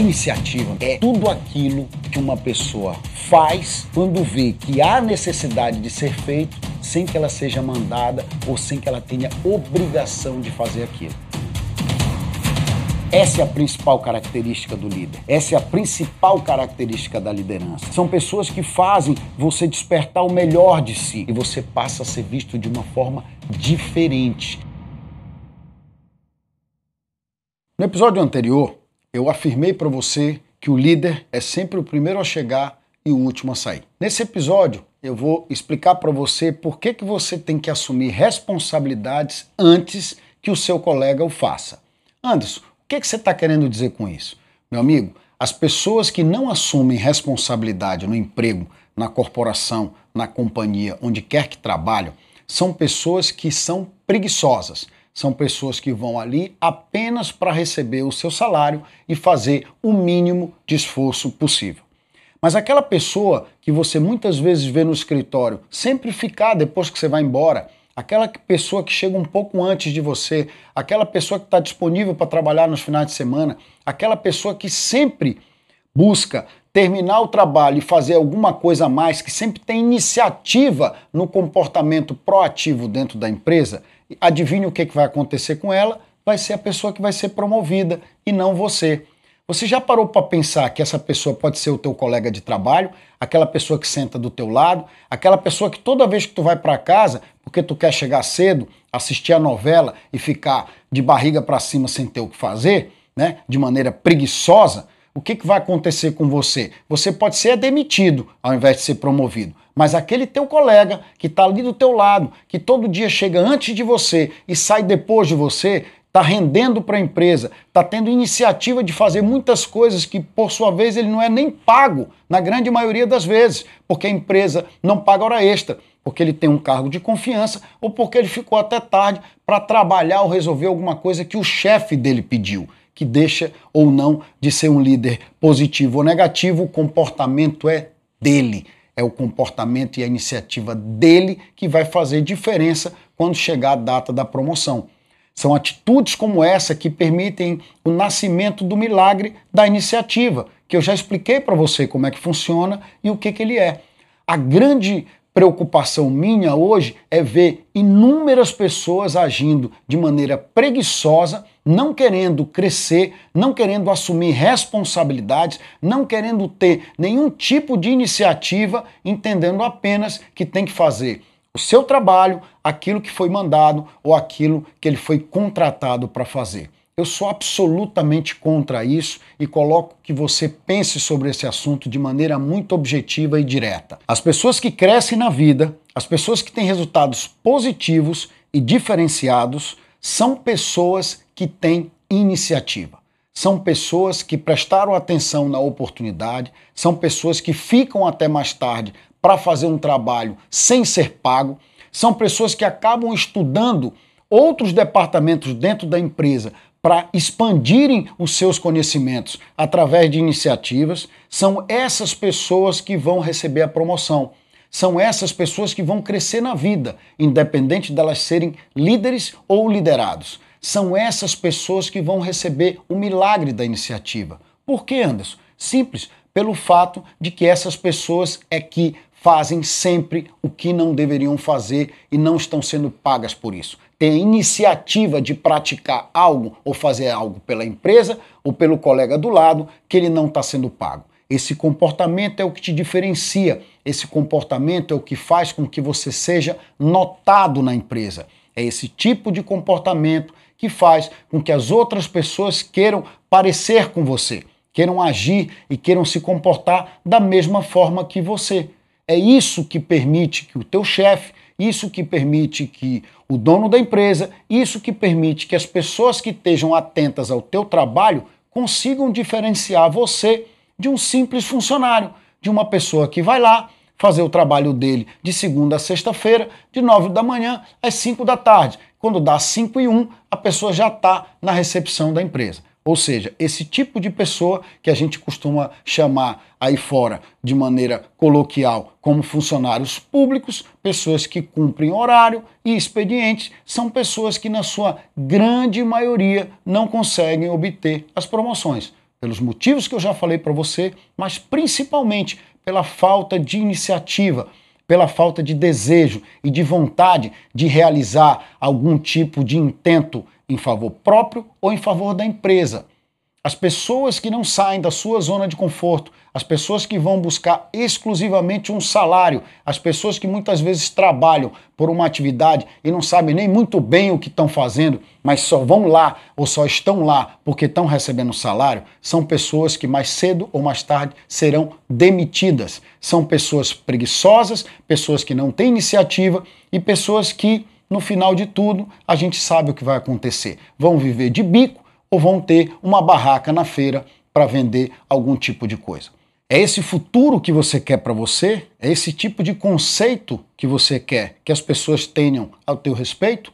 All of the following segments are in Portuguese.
Iniciativa é tudo aquilo que uma pessoa faz quando vê que há necessidade de ser feito sem que ela seja mandada ou sem que ela tenha obrigação de fazer aquilo. Essa é a principal característica do líder. Essa é a principal característica da liderança. São pessoas que fazem você despertar o melhor de si e você passa a ser visto de uma forma diferente. No episódio anterior, eu afirmei para você que o líder é sempre o primeiro a chegar e o último a sair. Nesse episódio, eu vou explicar para você por que, que você tem que assumir responsabilidades antes que o seu colega o faça. Anderson, que, que você está querendo dizer com isso? Meu amigo, as pessoas que não assumem responsabilidade no emprego, na corporação, na companhia, onde quer que trabalham, são pessoas que são preguiçosas. São pessoas que vão ali apenas para receber o seu salário e fazer o mínimo de esforço possível. Mas aquela pessoa que você muitas vezes vê no escritório sempre ficar depois que você vai embora, aquela pessoa que chega um pouco antes de você, aquela pessoa que está disponível para trabalhar nos finais de semana, aquela pessoa que sempre busca terminar o trabalho e fazer alguma coisa a mais, que sempre tem iniciativa no comportamento proativo dentro da empresa, adivinhe o que, que vai acontecer com ela? Vai ser a pessoa que vai ser promovida e não você. Você já parou para pensar que essa pessoa pode ser o teu colega de trabalho, aquela pessoa que senta do teu lado, aquela pessoa que toda vez que tu vai para casa, porque tu quer chegar cedo, assistir a novela e ficar de barriga para cima sem ter o que fazer, né, de maneira preguiçosa, o que, que vai acontecer com você? Você pode ser demitido ao invés de ser promovido. Mas aquele teu colega que está ali do teu lado, que todo dia chega antes de você e sai depois de você, está rendendo para a empresa, está tendo iniciativa de fazer muitas coisas que, por sua vez, ele não é nem pago, na grande maioria das vezes, porque a empresa não paga hora extra, porque ele tem um cargo de confiança ou porque ele ficou até tarde para trabalhar ou resolver alguma coisa que o chefe dele pediu, que deixa ou não de ser um líder positivo ou negativo, o comportamento é dele. É o comportamento e a iniciativa dele que vai fazer diferença quando chegar a data da promoção. São atitudes como essa que permitem o nascimento do milagre da iniciativa, que eu já expliquei para você como é que funciona e o que, que ele é. A grande preocupação minha hoje é ver inúmeras pessoas agindo de maneira preguiçosa, não querendo crescer, não querendo assumir responsabilidades, não querendo ter nenhum tipo de iniciativa, entendendo apenas que tem que fazer o seu trabalho, aquilo que foi mandado ou aquilo que ele foi contratado para fazer. Eu sou absolutamente contra isso e coloco que você pense sobre esse assunto de maneira muito objetiva e direta. As pessoas que crescem na vida, as pessoas que têm resultados positivos e diferenciados, são pessoas que têm iniciativa. São pessoas que prestaram atenção na oportunidade, são pessoas que ficam até mais tarde para fazer um trabalho sem ser pago, são pessoas que acabam estudando outros departamentos dentro da empresa para expandirem os seus conhecimentos através de iniciativas, são essas pessoas que vão receber a promoção. São essas pessoas que vão crescer na vida, independente delas serem líderes ou liderados. São essas pessoas que vão receber o milagre da iniciativa. Por que, Anderson? Simples, pelo fato de que essas pessoas é que fazem sempre o que não deveriam fazer e não estão sendo pagas por isso. Tem a iniciativa de praticar algo ou fazer algo pela empresa ou pelo colega do lado que ele não está sendo pago. Esse comportamento é o que te diferencia, esse comportamento é o que faz com que você seja notado na empresa. É esse tipo de comportamento que faz com que as outras pessoas queiram parecer com você, queiram agir e queiram se comportar da mesma forma que você. É isso que permite que o teu chefe, isso que permite que o dono da empresa, isso que permite que as pessoas que estejam atentas ao teu trabalho consigam diferenciar você de um simples funcionário, de uma pessoa que vai lá fazer o trabalho dele de segunda a sexta-feira, de nove da manhã às cinco da tarde. Quando dá cinco e um, a pessoa já está na recepção da empresa. Ou seja, esse tipo de pessoa que a gente costuma chamar aí fora de maneira coloquial como funcionários públicos, pessoas que cumprem horário e expedientes, são pessoas que, na sua grande maioria, não conseguem obter as promoções. pelos motivos que eu já falei para você, mas principalmente pela falta de iniciativa, pela falta de desejo e de vontade de realizar algum tipo de intento em favor próprio ou em favor da empresa. As pessoas que não saem da sua zona de conforto, as pessoas que vão buscar exclusivamente um salário, as pessoas que muitas vezes trabalham por uma atividade e não sabem nem muito bem o que estão fazendo, mas só vão lá ou só estão lá porque estão recebendo salário, são pessoas que mais cedo ou mais tarde serão demitidas. São pessoas preguiçosas, pessoas que não têm iniciativa e pessoas que, no final de tudo, a gente sabe o que vai acontecer. Vão viver de bico ou vão ter uma barraca na feira para vender algum tipo de coisa. É esse futuro que você quer para você? É esse tipo de conceito que você quer que as pessoas tenham ao teu respeito?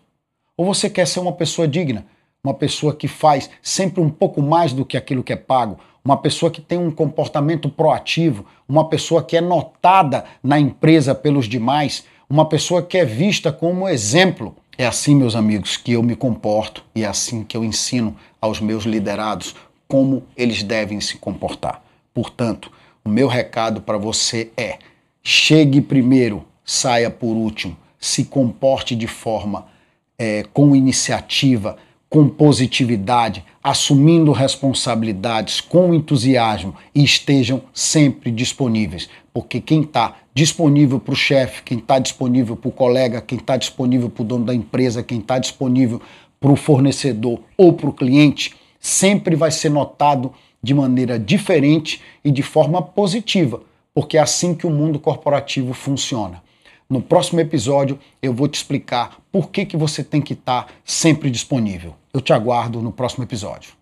Ou você quer ser uma pessoa digna, uma pessoa que faz sempre um pouco mais do que aquilo que é pago, uma pessoa que tem um comportamento proativo, uma pessoa que é notada na empresa pelos demais, uma pessoa que é vista como exemplo? É assim, meus amigos, que eu me comporto e é assim que eu ensino aos meus liderados como eles devem se comportar. Portanto, o meu recado para você é: chegue primeiro, saia por último, se comporte de forma é, com iniciativa, com positividade, assumindo responsabilidades com entusiasmo e estejam sempre disponíveis. Porque quem está disponível para o chefe, quem está disponível para o colega, quem está disponível para o dono da empresa, quem está disponível para o fornecedor ou para o cliente, sempre vai ser notado de maneira diferente e de forma positiva, porque é assim que o mundo corporativo funciona. No próximo episódio eu vou te explicar por que, que você tem que estar sempre disponível. Eu te aguardo no próximo episódio.